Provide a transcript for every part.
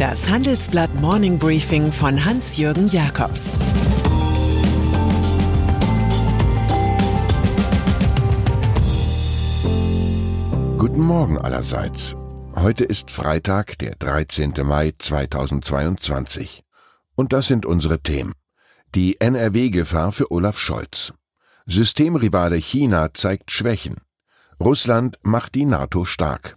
Das Handelsblatt Morning Briefing von Hans-Jürgen Jakobs Guten Morgen allerseits. Heute ist Freitag, der 13. Mai 2022. Und das sind unsere Themen. Die NRW-Gefahr für Olaf Scholz. Systemrivale China zeigt Schwächen. Russland macht die NATO stark.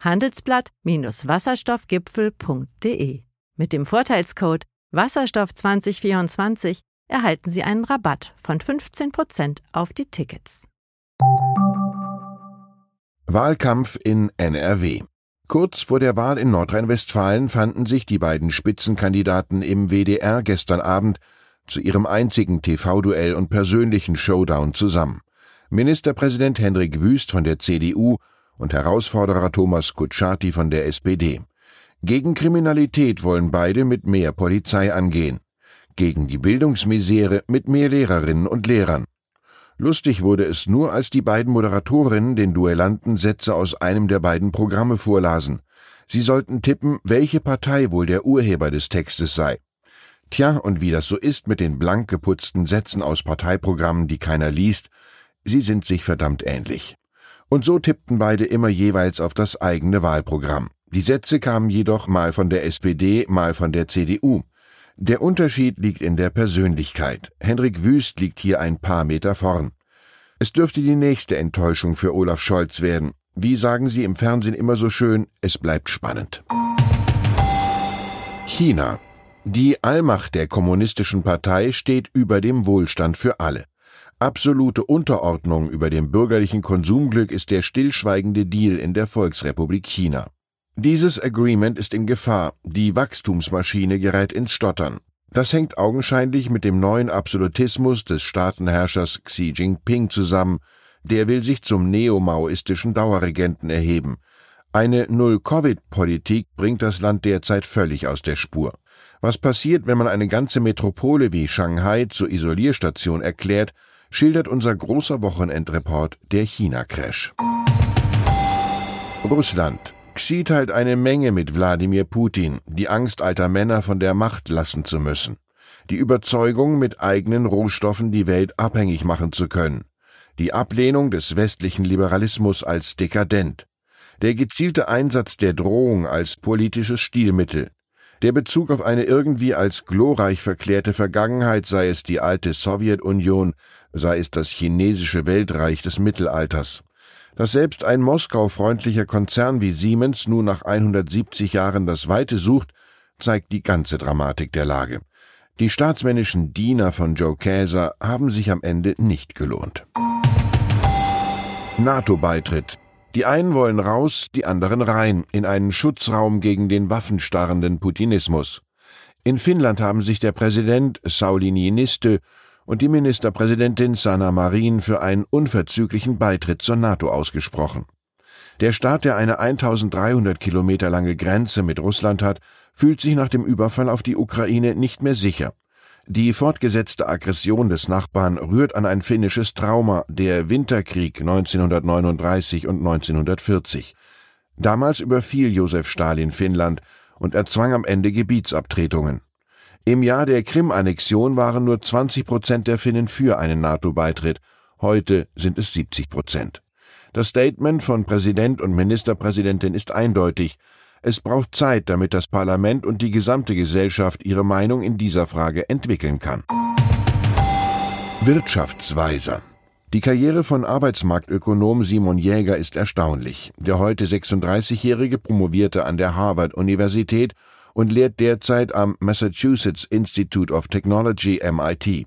handelsblatt-wasserstoffgipfel.de. Mit dem Vorteilscode Wasserstoff 2024 erhalten Sie einen Rabatt von 15% auf die Tickets. Wahlkampf in NRW. Kurz vor der Wahl in Nordrhein-Westfalen fanden sich die beiden Spitzenkandidaten im WDR gestern Abend zu ihrem einzigen TV-Duell und persönlichen Showdown zusammen. Ministerpräsident Hendrik Wüst von der CDU und Herausforderer Thomas Kutschaty von der SPD. Gegen Kriminalität wollen beide mit mehr Polizei angehen. Gegen die Bildungsmisere mit mehr Lehrerinnen und Lehrern. Lustig wurde es nur, als die beiden Moderatorinnen den Duellanten Sätze aus einem der beiden Programme vorlasen. Sie sollten tippen, welche Partei wohl der Urheber des Textes sei. Tja, und wie das so ist mit den blank geputzten Sätzen aus Parteiprogrammen, die keiner liest, sie sind sich verdammt ähnlich. Und so tippten beide immer jeweils auf das eigene Wahlprogramm. Die Sätze kamen jedoch mal von der SPD, mal von der CDU. Der Unterschied liegt in der Persönlichkeit. Henrik Wüst liegt hier ein paar Meter vorn. Es dürfte die nächste Enttäuschung für Olaf Scholz werden. Wie sagen Sie im Fernsehen immer so schön, es bleibt spannend. China. Die Allmacht der kommunistischen Partei steht über dem Wohlstand für alle. Absolute Unterordnung über dem bürgerlichen Konsumglück ist der stillschweigende Deal in der Volksrepublik China. Dieses Agreement ist in Gefahr, die Wachstumsmaschine gerät ins Stottern. Das hängt augenscheinlich mit dem neuen Absolutismus des Staatenherrschers Xi Jinping zusammen, der will sich zum neomaoistischen Dauerregenten erheben. Eine Null-Covid-Politik bringt das Land derzeit völlig aus der Spur. Was passiert, wenn man eine ganze Metropole wie Shanghai zur Isolierstation erklärt schildert unser großer Wochenendreport Der China-Crash. Russland. Xi teilt eine Menge mit Wladimir Putin, die Angst alter Männer von der Macht lassen zu müssen, die Überzeugung, mit eigenen Rohstoffen die Welt abhängig machen zu können, die Ablehnung des westlichen Liberalismus als dekadent, der gezielte Einsatz der Drohung als politisches Stilmittel, der Bezug auf eine irgendwie als glorreich verklärte Vergangenheit, sei es die alte Sowjetunion, sei es das chinesische Weltreich des Mittelalters. Dass selbst ein Moskau-freundlicher Konzern wie Siemens nun nach 170 Jahren das Weite sucht, zeigt die ganze Dramatik der Lage. Die staatsmännischen Diener von Joe Käser haben sich am Ende nicht gelohnt. NATO-Beitritt. Die einen wollen raus, die anderen rein, in einen Schutzraum gegen den waffenstarrenden Putinismus. In Finnland haben sich der Präsident Sauli Niinistö und die Ministerpräsidentin Sanna Marin für einen unverzüglichen Beitritt zur NATO ausgesprochen. Der Staat, der eine 1300 Kilometer lange Grenze mit Russland hat, fühlt sich nach dem Überfall auf die Ukraine nicht mehr sicher. Die fortgesetzte Aggression des Nachbarn rührt an ein finnisches Trauma, der Winterkrieg 1939 und 1940. Damals überfiel Josef Stalin Finnland und erzwang am Ende Gebietsabtretungen. Im Jahr der Krim-Annexion waren nur 20 Prozent der Finnen für einen NATO-Beitritt. Heute sind es 70 Prozent. Das Statement von Präsident und Ministerpräsidentin ist eindeutig. Es braucht Zeit, damit das Parlament und die gesamte Gesellschaft ihre Meinung in dieser Frage entwickeln kann. Wirtschaftsweiser. Die Karriere von Arbeitsmarktökonom Simon Jäger ist erstaunlich. Der heute 36-Jährige promovierte an der Harvard-Universität und lehrt derzeit am Massachusetts Institute of Technology MIT.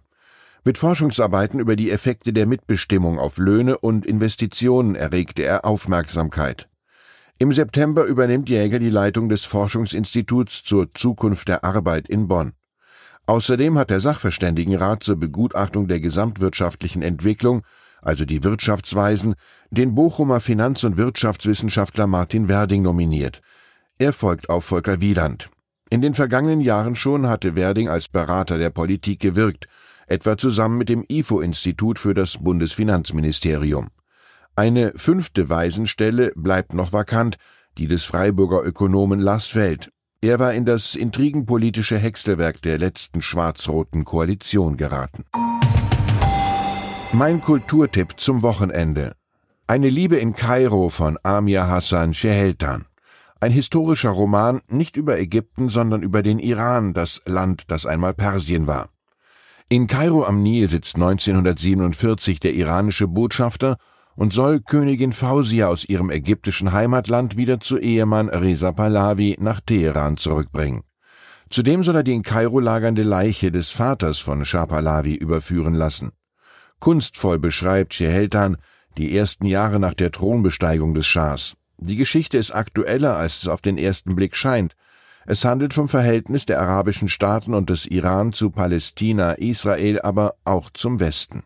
Mit Forschungsarbeiten über die Effekte der Mitbestimmung auf Löhne und Investitionen erregte er Aufmerksamkeit. Im September übernimmt Jäger die Leitung des Forschungsinstituts zur Zukunft der Arbeit in Bonn. Außerdem hat der Sachverständigenrat zur Begutachtung der gesamtwirtschaftlichen Entwicklung, also die Wirtschaftsweisen, den Bochumer Finanz- und Wirtschaftswissenschaftler Martin Werding nominiert. Er folgt auf Volker Wieland. In den vergangenen Jahren schon hatte Werding als Berater der Politik gewirkt, etwa zusammen mit dem IFO-Institut für das Bundesfinanzministerium. Eine fünfte Waisenstelle bleibt noch vakant, die des Freiburger Ökonomen Lars Feld. Er war in das intrigenpolitische Häckselwerk der letzten schwarz-roten Koalition geraten. Mein Kulturtipp zum Wochenende. Eine Liebe in Kairo von Amir Hassan Sheheltan. Ein historischer Roman nicht über Ägypten, sondern über den Iran, das Land, das einmal Persien war. In Kairo am Nil sitzt 1947 der iranische Botschafter und soll Königin Fausia aus ihrem ägyptischen Heimatland wieder zu Ehemann Reza Pahlavi nach Teheran zurückbringen. Zudem soll er die in Kairo lagernde Leiche des Vaters von Shah Pahlavi überführen lassen. Kunstvoll beschreibt Scheheltan die ersten Jahre nach der Thronbesteigung des Schahs. Die Geschichte ist aktueller, als es auf den ersten Blick scheint. Es handelt vom Verhältnis der arabischen Staaten und des Iran zu Palästina, Israel, aber auch zum Westen.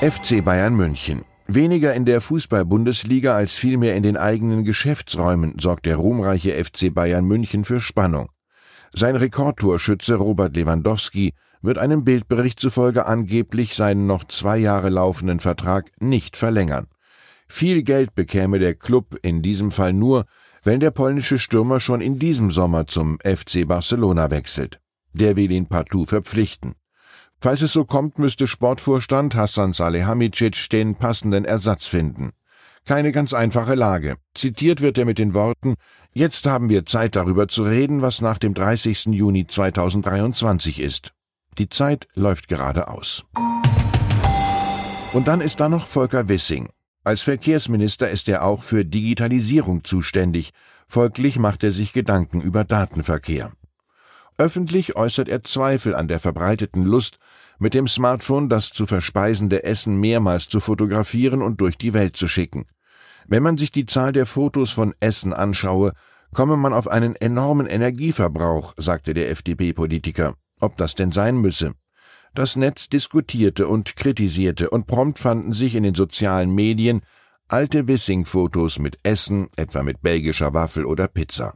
FC Bayern München. Weniger in der Fußball-Bundesliga als vielmehr in den eigenen Geschäftsräumen sorgt der ruhmreiche FC Bayern München für Spannung. Sein Rekordtorschütze Robert Lewandowski wird einem Bildbericht zufolge angeblich seinen noch zwei Jahre laufenden Vertrag nicht verlängern. Viel Geld bekäme der Klub in diesem Fall nur, wenn der polnische Stürmer schon in diesem Sommer zum FC Barcelona wechselt. Der will ihn partout verpflichten. Falls es so kommt, müsste Sportvorstand Hassan Salihamidzic den passenden Ersatz finden. Keine ganz einfache Lage. Zitiert wird er mit den Worten Jetzt haben wir Zeit darüber zu reden, was nach dem 30. Juni 2023 ist. Die Zeit läuft gerade aus. Und dann ist da noch Volker Wissing. Als Verkehrsminister ist er auch für Digitalisierung zuständig. Folglich macht er sich Gedanken über Datenverkehr. Öffentlich äußert er Zweifel an der verbreiteten Lust, mit dem Smartphone das zu verspeisende Essen mehrmals zu fotografieren und durch die Welt zu schicken. Wenn man sich die Zahl der Fotos von Essen anschaue, komme man auf einen enormen Energieverbrauch, sagte der FDP-Politiker. Ob das denn sein müsse? Das Netz diskutierte und kritisierte, und prompt fanden sich in den sozialen Medien alte Wissing-Fotos mit Essen, etwa mit belgischer Waffel oder Pizza.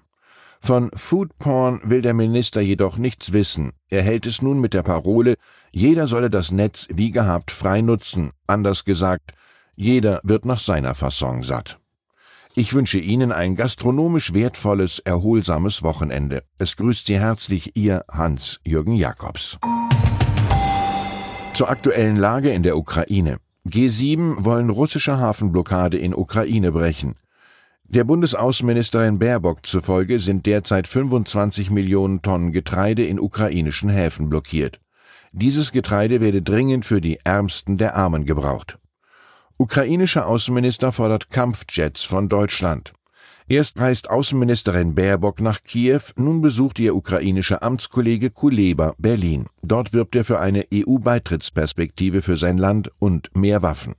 Von Foodporn will der Minister jedoch nichts wissen. Er hält es nun mit der Parole, jeder solle das Netz wie gehabt frei nutzen. Anders gesagt, jeder wird nach seiner Fasson satt. Ich wünsche Ihnen ein gastronomisch wertvolles, erholsames Wochenende. Es grüßt Sie herzlich Ihr Hans-Jürgen Jakobs. Zur aktuellen Lage in der Ukraine. G7 wollen russische Hafenblockade in Ukraine brechen. Der Bundesaußenministerin Baerbock zufolge sind derzeit 25 Millionen Tonnen Getreide in ukrainischen Häfen blockiert. Dieses Getreide werde dringend für die Ärmsten der Armen gebraucht. Ukrainischer Außenminister fordert Kampfjets von Deutschland. Erst reist Außenministerin Baerbock nach Kiew, nun besucht ihr ukrainischer Amtskollege Kuleba Berlin. Dort wirbt er für eine EU-Beitrittsperspektive für sein Land und mehr Waffen.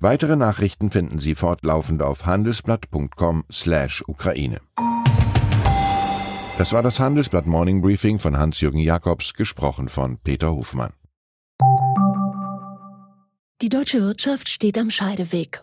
Weitere Nachrichten finden Sie fortlaufend auf handelsblatt.com/Ukraine. Das war das Handelsblatt Morning Briefing von Hans-Jürgen Jakobs, gesprochen von Peter Hofmann. Die deutsche Wirtschaft steht am Scheideweg.